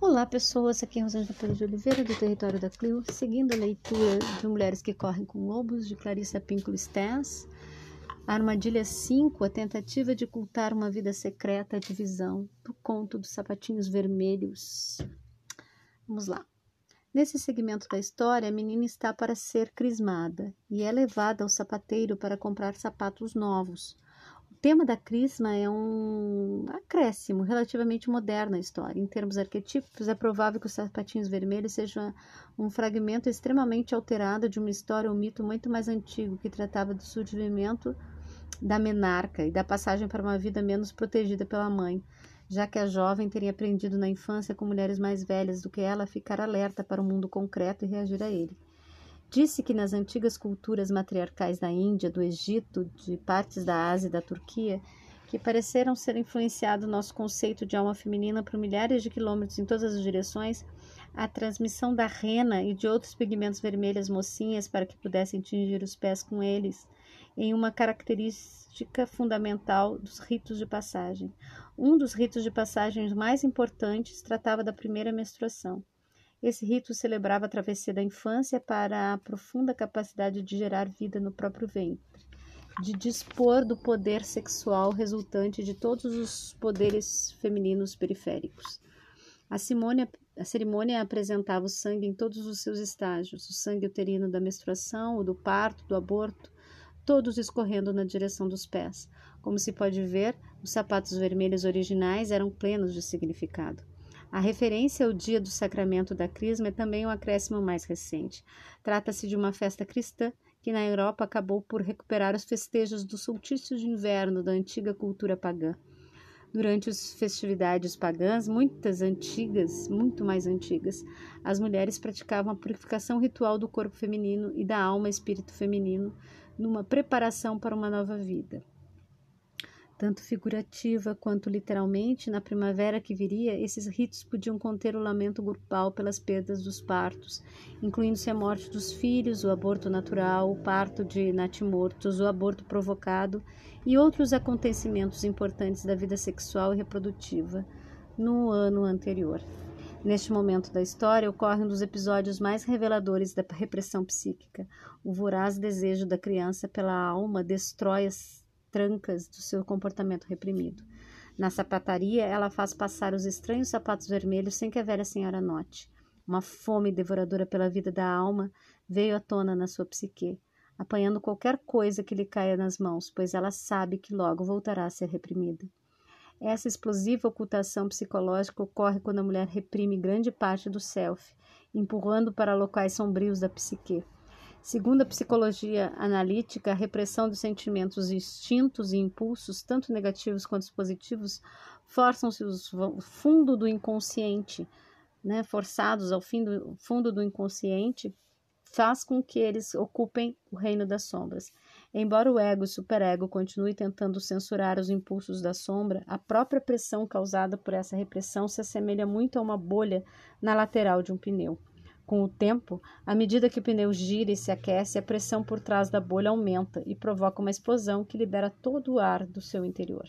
Olá pessoas, aqui é Rosângela Pedro de Oliveira do Território da Clio, seguindo a leitura de Mulheres que Correm com Lobos, de Clarissa Pinkola Stens, Armadilha 5, a tentativa de ocultar uma vida secreta, a divisão do conto dos sapatinhos vermelhos. Vamos lá. Nesse segmento da história, a menina está para ser crismada e é levada ao sapateiro para comprar sapatos novos tema da Crisma é um acréscimo relativamente moderno à história. Em termos arquetípicos, é provável que os sapatinhos vermelhos sejam um fragmento extremamente alterado de uma história ou um mito muito mais antigo que tratava do surgimento da menarca e da passagem para uma vida menos protegida pela mãe, já que a jovem teria aprendido na infância com mulheres mais velhas do que ela a ficar alerta para o mundo concreto e reagir a ele. Disse que nas antigas culturas matriarcais da Índia, do Egito, de partes da Ásia e da Turquia, que pareceram ser influenciado nosso conceito de alma feminina por milhares de quilômetros em todas as direções, a transmissão da rena e de outros pigmentos vermelhos mocinhas para que pudessem tingir os pés com eles, em uma característica fundamental dos ritos de passagem. Um dos ritos de passagem mais importantes tratava da primeira menstruação. Esse rito celebrava a travessia da infância para a profunda capacidade de gerar vida no próprio ventre, de dispor do poder sexual resultante de todos os poderes femininos periféricos. A, a cerimônia apresentava o sangue em todos os seus estágios: o sangue uterino da menstruação, o do parto, do aborto, todos escorrendo na direção dos pés. Como se pode ver, os sapatos vermelhos originais eram plenos de significado. A referência ao dia do sacramento da Crisma é também um acréscimo mais recente. Trata-se de uma festa cristã que na Europa acabou por recuperar os festejos do solstício de inverno da antiga cultura pagã. Durante as festividades pagãs, muitas antigas, muito mais antigas, as mulheres praticavam a purificação ritual do corpo feminino e da alma espírito feminino numa preparação para uma nova vida tanto figurativa quanto literalmente, na primavera que viria, esses ritos podiam conter o lamento grupal pelas perdas dos partos, incluindo-se a morte dos filhos, o aborto natural, o parto de natimortos, o aborto provocado e outros acontecimentos importantes da vida sexual e reprodutiva no ano anterior. Neste momento da história ocorre um dos episódios mais reveladores da repressão psíquica. O voraz desejo da criança pela alma destrói as trancas do seu comportamento reprimido. Na sapataria, ela faz passar os estranhos sapatos vermelhos sem que a velha senhora note. Uma fome devoradora pela vida da alma veio à tona na sua psique, apanhando qualquer coisa que lhe caia nas mãos, pois ela sabe que logo voltará a ser reprimida. Essa explosiva ocultação psicológica ocorre quando a mulher reprime grande parte do self, empurrando para locais sombrios da psique. Segundo a psicologia analítica, a repressão dos sentimentos instintos e impulsos, tanto negativos quanto positivos, forçam-se o fundo do inconsciente, né, forçados ao fim do fundo do inconsciente, faz com que eles ocupem o reino das sombras. Embora o ego e o superego continue tentando censurar os impulsos da sombra, a própria pressão causada por essa repressão se assemelha muito a uma bolha na lateral de um pneu. Com o tempo, à medida que o pneu gira e se aquece, a pressão por trás da bolha aumenta e provoca uma explosão que libera todo o ar do seu interior.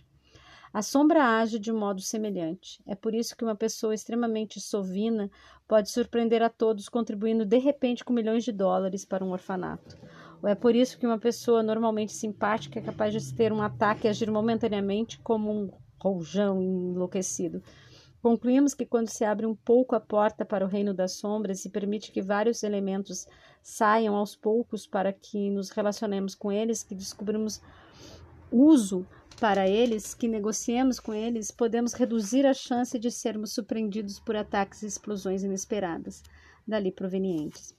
A sombra age de modo semelhante. É por isso que uma pessoa extremamente sovina pode surpreender a todos contribuindo de repente com milhões de dólares para um orfanato. Ou é por isso que uma pessoa normalmente simpática é capaz de ter um ataque e agir momentaneamente como um rojão enlouquecido. Concluímos que quando se abre um pouco a porta para o reino das sombras e permite que vários elementos saiam aos poucos para que nos relacionemos com eles, que descobrimos uso para eles, que negociemos com eles, podemos reduzir a chance de sermos surpreendidos por ataques e explosões inesperadas dali provenientes.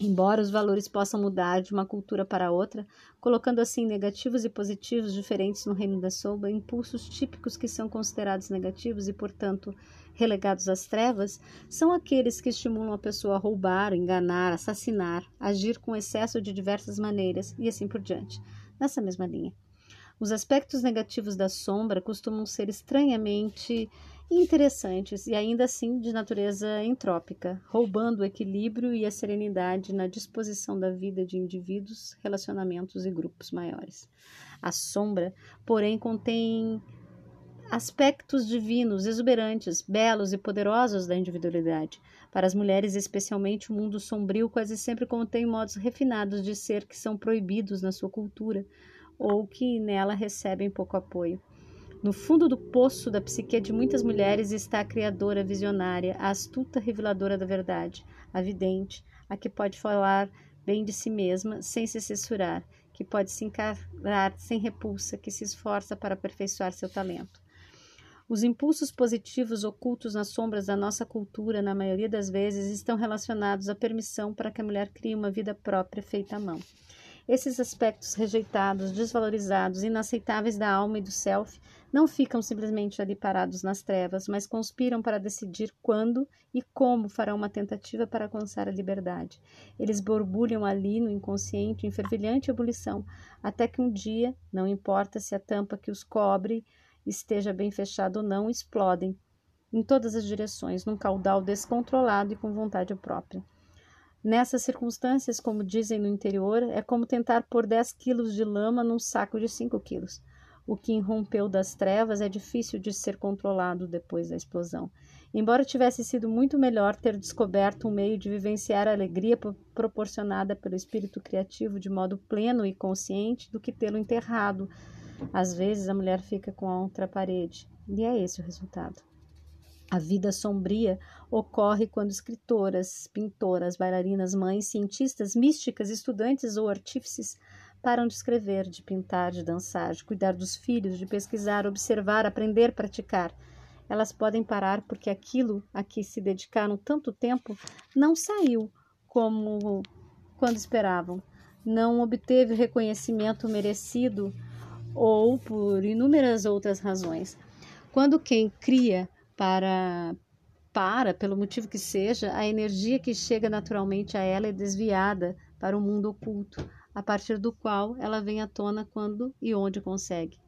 Embora os valores possam mudar de uma cultura para outra, colocando assim negativos e positivos diferentes no reino da sombra, impulsos típicos que são considerados negativos e, portanto, relegados às trevas, são aqueles que estimulam a pessoa a roubar, enganar, assassinar, agir com excesso de diversas maneiras e assim por diante. Nessa mesma linha. Os aspectos negativos da sombra costumam ser estranhamente interessantes e ainda assim de natureza entrópica, roubando o equilíbrio e a serenidade na disposição da vida de indivíduos, relacionamentos e grupos maiores. A sombra, porém, contém aspectos divinos, exuberantes, belos e poderosos da individualidade. Para as mulheres, especialmente, o mundo sombrio quase sempre contém modos refinados de ser que são proibidos na sua cultura ou que nela recebem pouco apoio. No fundo do poço da psique de muitas mulheres está a criadora visionária, a astuta reveladora da verdade, a vidente, a que pode falar bem de si mesma sem se censurar, que pode se encarar sem repulsa, que se esforça para aperfeiçoar seu talento. Os impulsos positivos ocultos nas sombras da nossa cultura, na maioria das vezes, estão relacionados à permissão para que a mulher crie uma vida própria feita à mão. Esses aspectos rejeitados, desvalorizados, inaceitáveis da alma e do self não ficam simplesmente ali parados nas trevas, mas conspiram para decidir quando e como farão uma tentativa para alcançar a liberdade. Eles borbulham ali no inconsciente em fervilhante ebulição, até que um dia, não importa se a tampa que os cobre esteja bem fechada ou não, explodem em todas as direções, num caudal descontrolado e com vontade própria. Nessas circunstâncias, como dizem no interior, é como tentar pôr 10 quilos de lama num saco de 5 quilos. O que irrompeu das trevas é difícil de ser controlado depois da explosão. Embora tivesse sido muito melhor ter descoberto um meio de vivenciar a alegria proporcionada pelo espírito criativo de modo pleno e consciente do que tê-lo enterrado. Às vezes a mulher fica com a outra parede, e é esse o resultado. A vida sombria ocorre quando escritoras, pintoras, bailarinas, mães, cientistas, místicas, estudantes ou artífices param de escrever, de pintar, de dançar, de cuidar dos filhos, de pesquisar, observar, aprender, praticar. Elas podem parar porque aquilo a que se dedicaram tanto tempo não saiu como quando esperavam, não obteve o reconhecimento merecido ou por inúmeras outras razões. Quando quem cria para para, pelo motivo que seja, a energia que chega naturalmente a ela é desviada para o mundo oculto, a partir do qual ela vem à tona quando e onde consegue.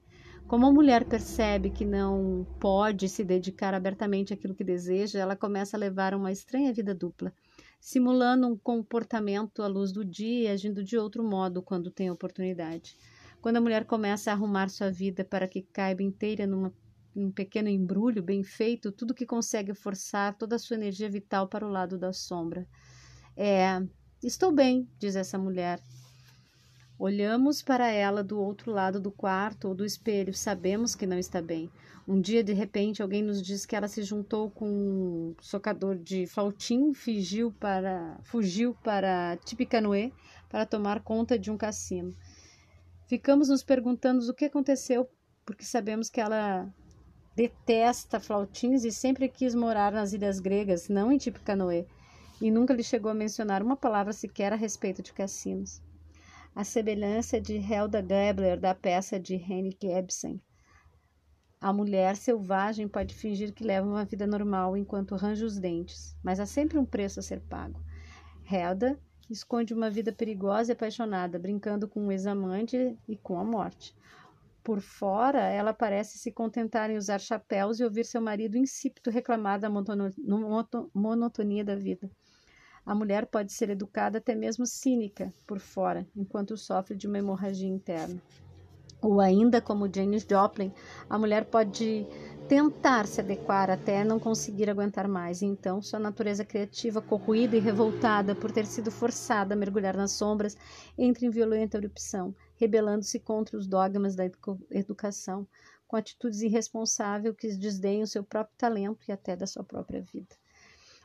Como a mulher percebe que não pode se dedicar abertamente àquilo que deseja, ela começa a levar uma estranha vida dupla, simulando um comportamento à luz do dia e agindo de outro modo quando tem oportunidade. Quando a mulher começa a arrumar sua vida para que caiba inteira numa um pequeno embrulho bem feito, tudo que consegue forçar toda a sua energia vital para o lado da sombra. É, estou bem, diz essa mulher. Olhamos para ela do outro lado do quarto ou do espelho, sabemos que não está bem. Um dia, de repente, alguém nos diz que ela se juntou com um socador de flautim, fugiu para, fugiu para Tipicanoe para tomar conta de um cassino. Ficamos nos perguntando o que aconteceu, porque sabemos que ela detesta flautins e sempre quis morar nas ilhas gregas, não em Tipicanoe, e nunca lhe chegou a mencionar uma palavra sequer a respeito de cassinos. A semelhança de Helda Gabler da peça de Henrik Ibsen. A mulher selvagem pode fingir que leva uma vida normal enquanto arranja os dentes, mas há sempre um preço a ser pago. Helda esconde uma vida perigosa e apaixonada, brincando com o ex-amante e com a morte. Por fora, ela parece se contentar em usar chapéus e ouvir seu marido insípido reclamar da monotonia da vida. A mulher pode ser educada, até mesmo cínica, por fora, enquanto sofre de uma hemorragia interna. Ou ainda, como Janis Joplin, a mulher pode tentar se adequar até não conseguir aguentar mais. Então, sua natureza criativa, corroída e revoltada por ter sido forçada a mergulhar nas sombras, entra em violenta erupção rebelando-se contra os dogmas da educação, com atitudes irresponsáveis que desdenham seu próprio talento e até da sua própria vida.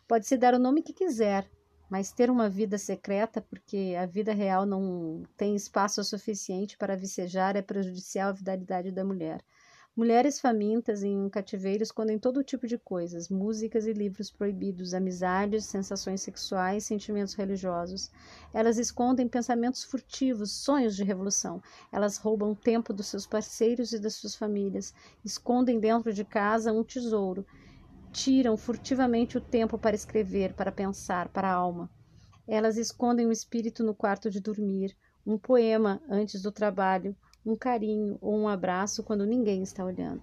Pode-se dar o nome que quiser, mas ter uma vida secreta, porque a vida real não tem espaço suficiente para vicejar, é prejudicial à vitalidade da mulher. Mulheres famintas em cativeiros escondem todo tipo de coisas, músicas e livros proibidos, amizades, sensações sexuais, sentimentos religiosos. Elas escondem pensamentos furtivos, sonhos de revolução. Elas roubam tempo dos seus parceiros e das suas famílias. Escondem dentro de casa um tesouro. Tiram furtivamente o tempo para escrever, para pensar, para a alma. Elas escondem o espírito no quarto de dormir, um poema antes do trabalho, um carinho ou um abraço quando ninguém está olhando.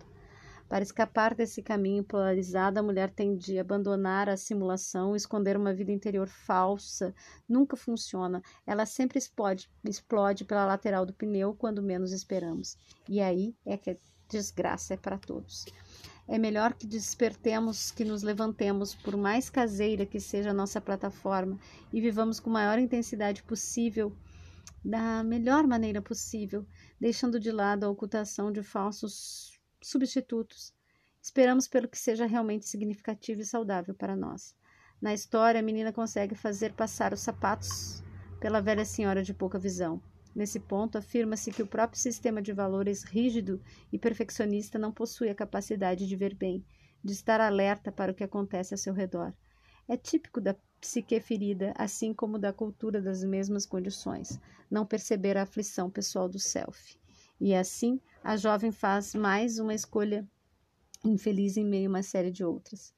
Para escapar desse caminho polarizado, a mulher tem de abandonar a simulação, esconder uma vida interior falsa. Nunca funciona. Ela sempre explode, explode pela lateral do pneu quando menos esperamos. E aí é que desgraça é para todos. É melhor que despertemos, que nos levantemos, por mais caseira que seja a nossa plataforma, e vivamos com maior intensidade possível, da melhor maneira possível, deixando de lado a ocultação de falsos substitutos. Esperamos pelo que seja realmente significativo e saudável para nós. Na história, a menina consegue fazer passar os sapatos pela velha senhora de pouca visão. Nesse ponto, afirma-se que o próprio sistema de valores rígido e perfeccionista não possui a capacidade de ver bem, de estar alerta para o que acontece ao seu redor. É típico da psique ferida, assim como da cultura das mesmas condições, não perceber a aflição pessoal do self. E assim, a jovem faz mais uma escolha infeliz em meio a uma série de outras.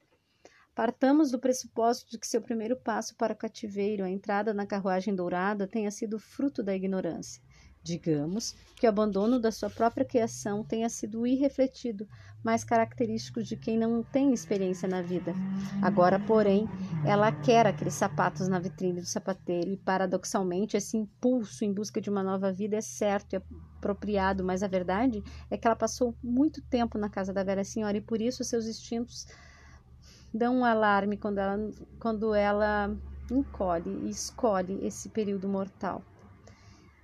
Partamos do pressuposto de que seu primeiro passo para o cativeiro, a entrada na carruagem dourada, tenha sido fruto da ignorância. Digamos que o abandono da sua própria criação tenha sido irrefletido, mais característico de quem não tem experiência na vida. Agora, porém, ela quer aqueles sapatos na vitrine do sapateiro e, paradoxalmente, esse impulso em busca de uma nova vida é certo e apropriado, mas a verdade é que ela passou muito tempo na casa da velha senhora e, por isso, seus instintos dão um alarme quando ela, quando ela encolhe e escolhe esse período mortal.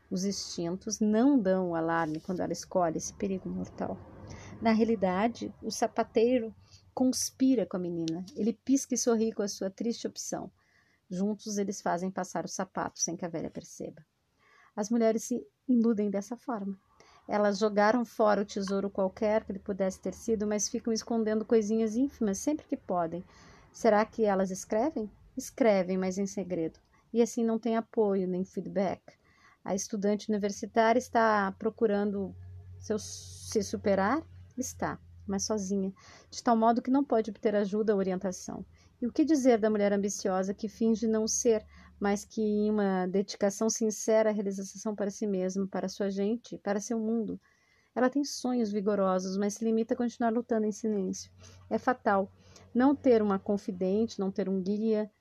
Os instintos não dão o alarme quando ela escolhe esse perigo mortal. Na realidade, o sapateiro conspira com a menina. Ele pisca e sorri com a sua triste opção. Juntos eles fazem passar o sapato sem que a velha perceba. As mulheres se iludem dessa forma. Elas jogaram fora o tesouro qualquer que ele pudesse ter sido, mas ficam escondendo coisinhas ínfimas sempre que podem. Será que elas escrevem? Escrevem, mas em segredo. E assim não tem apoio nem feedback. A estudante universitária está procurando seu, se superar? Está, mas sozinha, de tal modo que não pode obter ajuda ou orientação. E o que dizer da mulher ambiciosa que finge não ser, mas que em uma dedicação sincera à realização para si mesma, para sua gente, para seu mundo. Ela tem sonhos vigorosos, mas se limita a continuar lutando em silêncio. É fatal não ter uma confidente, não ter um guia,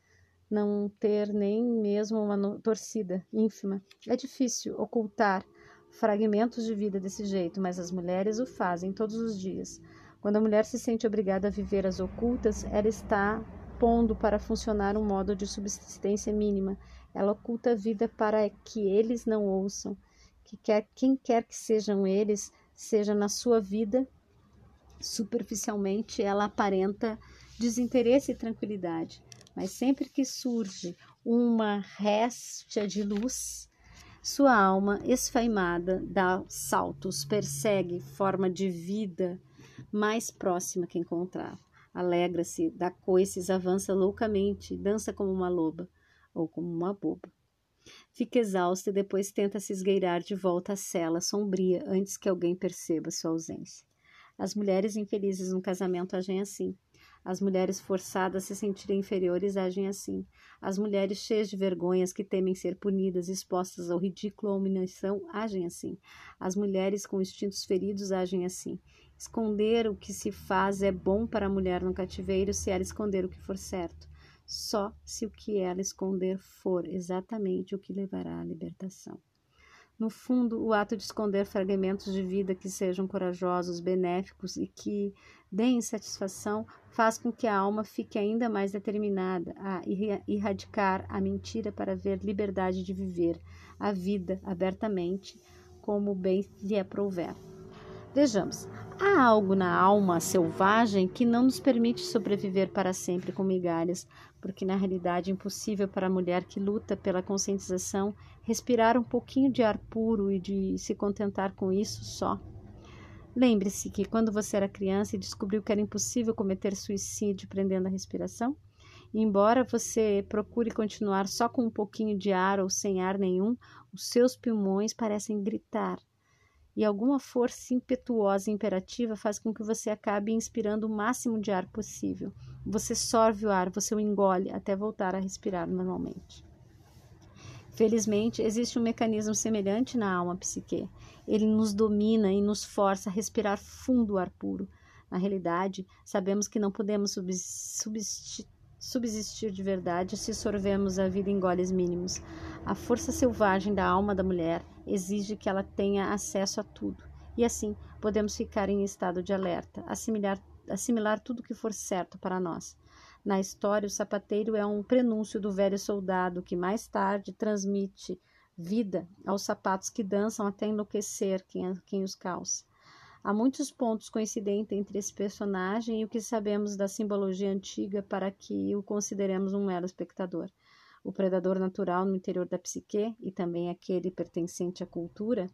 não ter nem mesmo uma torcida ínfima. É difícil ocultar fragmentos de vida desse jeito, mas as mulheres o fazem todos os dias. Quando a mulher se sente obrigada a viver as ocultas, ela está pondo para funcionar um modo de subsistência mínima. Ela oculta a vida para que eles não ouçam. Que quer, quem quer que sejam eles, seja na sua vida, superficialmente ela aparenta desinteresse e tranquilidade. Mas sempre que surge uma réstia de luz, sua alma esfaimada dá saltos, persegue forma de vida mais próxima que encontrar alegra-se, dá coices, avança loucamente, dança como uma loba ou como uma boba. Fica exausta e depois tenta se esgueirar de volta à cela sombria antes que alguém perceba sua ausência. As mulheres infelizes no casamento agem assim. As mulheres forçadas a se sentirem inferiores agem assim. As mulheres cheias de vergonhas que temem ser punidas, expostas ao ridículo ou humilhação, agem assim. As mulheres com instintos feridos agem assim. Esconder o que se faz é bom para a mulher no cativeiro se ela esconder o que for certo, só se o que ela esconder for exatamente o que levará à libertação. No fundo, o ato de esconder fragmentos de vida que sejam corajosos, benéficos e que deem satisfação faz com que a alma fique ainda mais determinada a erradicar a mentira para ver liberdade de viver a vida abertamente, como bem lhe aprouver. Vejamos, há algo na alma selvagem que não nos permite sobreviver para sempre com migalhas, porque na realidade é impossível para a mulher que luta pela conscientização respirar um pouquinho de ar puro e de se contentar com isso só. Lembre-se que quando você era criança e descobriu que era impossível cometer suicídio prendendo a respiração, embora você procure continuar só com um pouquinho de ar ou sem ar nenhum, os seus pulmões parecem gritar e alguma força impetuosa e imperativa faz com que você acabe inspirando o máximo de ar possível. Você sorve o ar, você o engole até voltar a respirar normalmente. Felizmente, existe um mecanismo semelhante na alma psique. Ele nos domina e nos força a respirar fundo o ar puro. Na realidade, sabemos que não podemos subsistir de verdade se sorvemos a vida em goles mínimos. A força selvagem da alma da mulher exige que ela tenha acesso a tudo e assim podemos ficar em estado de alerta, assimilar, assimilar tudo que for certo para nós. Na história, o sapateiro é um prenúncio do velho soldado que mais tarde transmite vida aos sapatos que dançam até enlouquecer quem, quem os calça. Há muitos pontos coincidentes entre esse personagem e o que sabemos da simbologia antiga para que o consideremos um mero espectador. O predador natural no interior da psique e também aquele pertencente à cultura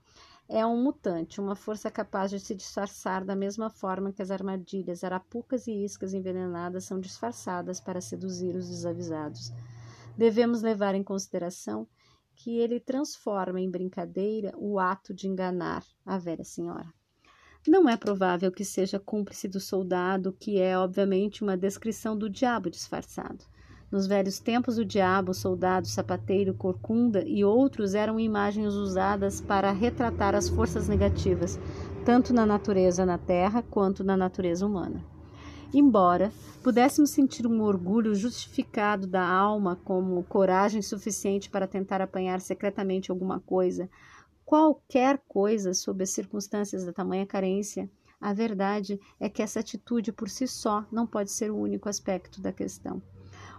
é um mutante, uma força capaz de se disfarçar da mesma forma que as armadilhas, arapucas e iscas envenenadas são disfarçadas para seduzir os desavisados. Devemos levar em consideração que ele transforma em brincadeira o ato de enganar a velha senhora. Não é provável que seja cúmplice do soldado, que é, obviamente, uma descrição do diabo disfarçado. Nos velhos tempos, o diabo, soldado, sapateiro, corcunda e outros eram imagens usadas para retratar as forças negativas, tanto na natureza na terra quanto na natureza humana. Embora pudéssemos sentir um orgulho justificado da alma como coragem suficiente para tentar apanhar secretamente alguma coisa, qualquer coisa sob as circunstâncias da tamanha carência, a verdade é que essa atitude por si só não pode ser o único aspecto da questão.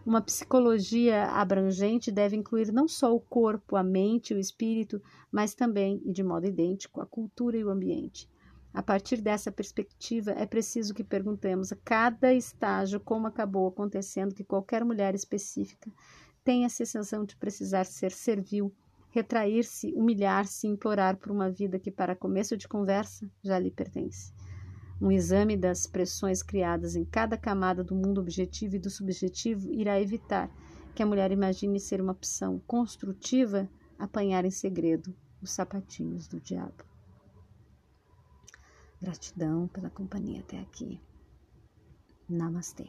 Uma psicologia abrangente deve incluir não só o corpo, a mente o espírito, mas também, e de modo idêntico, a cultura e o ambiente. A partir dessa perspectiva, é preciso que perguntemos a cada estágio como acabou acontecendo que qualquer mulher específica tenha a sensação de precisar ser servil retrair-se, humilhar-se, implorar por uma vida que, para começo de conversa, já lhe pertence. Um exame das pressões criadas em cada camada do mundo objetivo e do subjetivo irá evitar que a mulher imagine ser uma opção construtiva apanhar em segredo os sapatinhos do diabo. Gratidão pela companhia até aqui. Namastê.